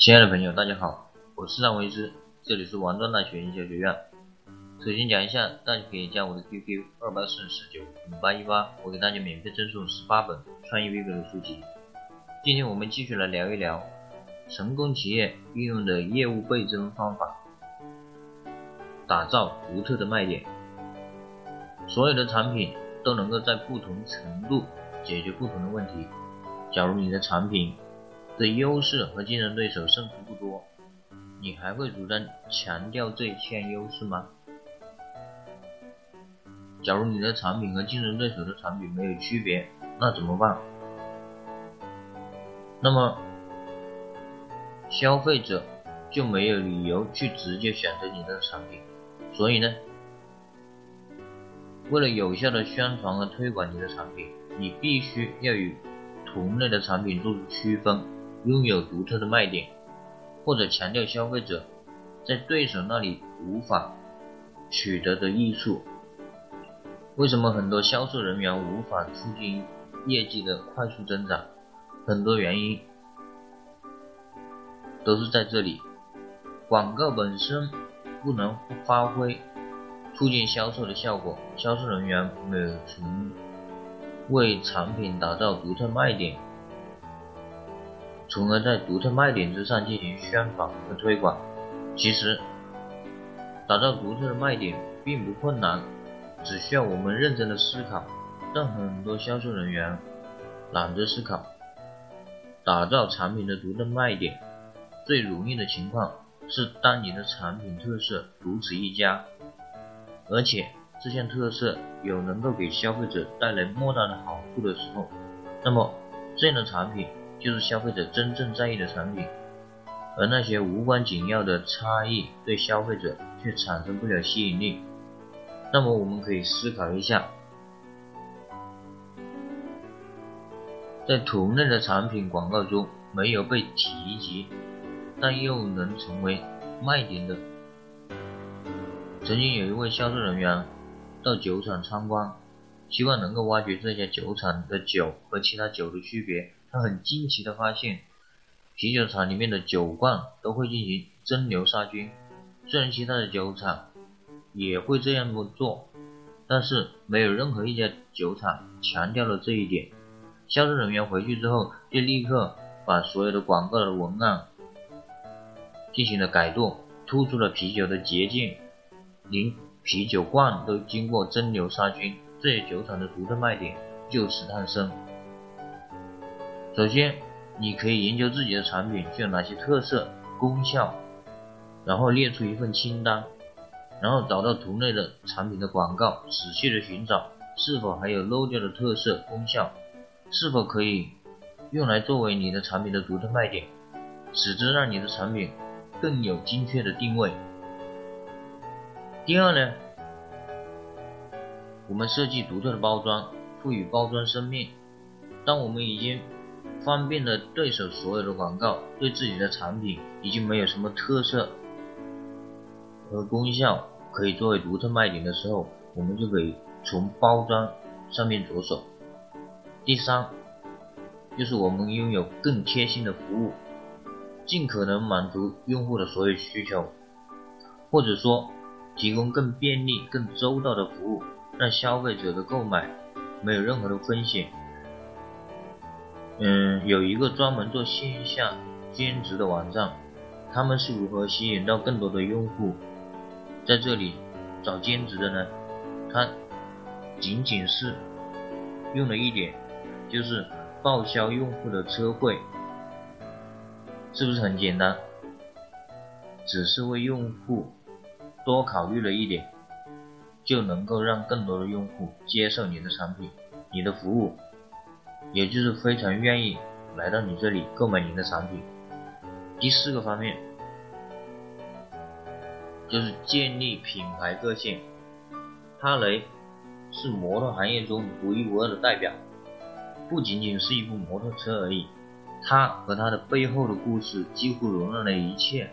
亲爱的朋友，大家好，我是张维之，这里是王庄大学营销学院。首先讲一下，大家可以加我的 QQ 二八四四九五八一八，我给大家免费赠送十八本创业必备的书籍。今天我们继续来聊一聊成功企业运用的业务倍增方法，打造独特的卖点。所有的产品都能够在不同程度解决不同的问题。假如你的产品的优势和竞争对手胜负不多，你还会主张强调这一项优势吗？假如你的产品和竞争对手的产品没有区别，那怎么办？那么消费者就没有理由去直接选择你的产品。所以呢，为了有效的宣传和推广你的产品，你必须要与同类的产品做出区分。拥有独特的卖点，或者强调消费者在对手那里无法取得的益处。为什么很多销售人员无法促进业绩的快速增长？很多原因都是在这里。广告本身不能发挥促进销售的效果，销售人员没有从为产品打造独特卖点。从而在独特卖点之上进行宣传和推广。其实，打造独特的卖点并不困难，只需要我们认真的思考。但很多销售人员懒得思考。打造产品的独特卖点，最容易的情况是当你的产品特色独此一家，而且这项特色有能够给消费者带来莫大的好处的时候，那么这样的产品。就是消费者真正在意的产品，而那些无关紧要的差异对消费者却产生不了吸引力。那么我们可以思考一下，在同类的产品广告中没有被提及，但又能成为卖点的。曾经有一位销售人员到酒厂参观，希望能够挖掘这家酒厂的酒和其他酒的区别。他很惊奇地发现，啤酒厂里面的酒罐都会进行蒸馏杀菌。虽然其他的酒厂也会这样做，但是没有任何一家酒厂强调了这一点。销售人员回去之后，就立刻把所有的广告的文案进行了改动，突出了啤酒的洁净，连啤酒罐都经过蒸馏杀菌，这些酒厂的独特卖点就此诞生。首先，你可以研究自己的产品具有哪些特色、功效，然后列出一份清单，然后找到同类的产品的广告，仔细的寻找是否还有漏掉的特色、功效，是否可以用来作为你的产品的独特卖点，使之让你的产品更有精确的定位。第二呢，我们设计独特的包装，赋予包装生命。当我们已经方便了对手所有的广告，对自己的产品已经没有什么特色和功效可以作为独特卖点的时候，我们就可以从包装上面着手。第三，就是我们拥有更贴心的服务，尽可能满足用户的所有需求，或者说提供更便利、更周到的服务，让消费者的购买没有任何的风险。嗯，有一个专门做线下兼职的网站，他们是如何吸引到更多的用户在这里找兼职的呢？他仅仅是用了一点，就是报销用户的车费，是不是很简单？只是为用户多考虑了一点，就能够让更多的用户接受你的产品、你的服务。也就是非常愿意来到你这里购买您的产品。第四个方面就是建立品牌个性。哈雷是摩托行业中独一无二的代表，不仅仅是一部摩托车而已，它和它的背后的故事几乎容纳了一切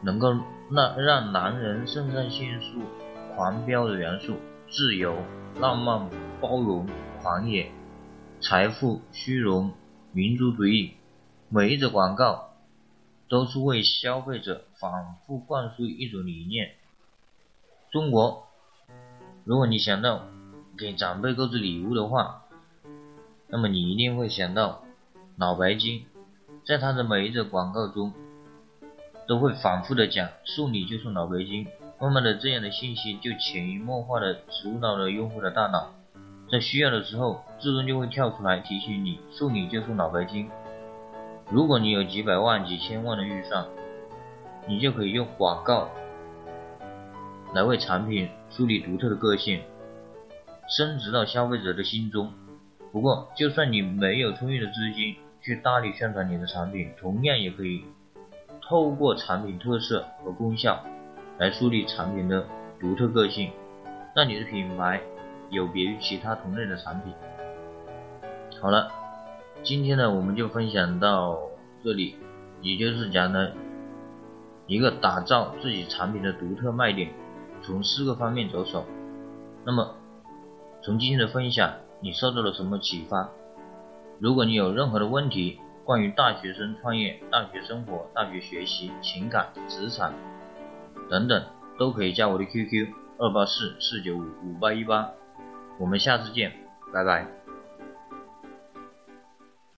能够让让男人肾上腺素狂飙的元素：自由、浪漫、包容、狂野。财富、虚荣、民族主义，每一则广告都是为消费者反复灌输一种理念：中国。如果你想到给长辈购置礼物的话，那么你一定会想到脑白金，在他的每一则广告中，都会反复的讲送礼就送脑白金。慢慢的，这样的信息就潜移默化的植入到了用户的大脑，在需要的时候，自动就会跳出来提醒你送礼就送脑白金。如果你有几百万、几千万的预算，你就可以用广告来为产品树立独特的个性，升值到消费者的心中。不过，就算你没有充裕的资金去大力宣传你的产品，同样也可以透过产品特色和功效来树立产品的独特个性，让你的品牌有别于其他同类的产品。好了。今天呢，我们就分享到这里，也就是讲呢，一个打造自己产品的独特卖点，从四个方面着手。那么，从今天的分享，你受到了什么启发？如果你有任何的问题，关于大学生创业、大学生活、大学学习、情感、职场等等，都可以加我的 QQ 二八四四九五五八一八。我们下次见，拜拜。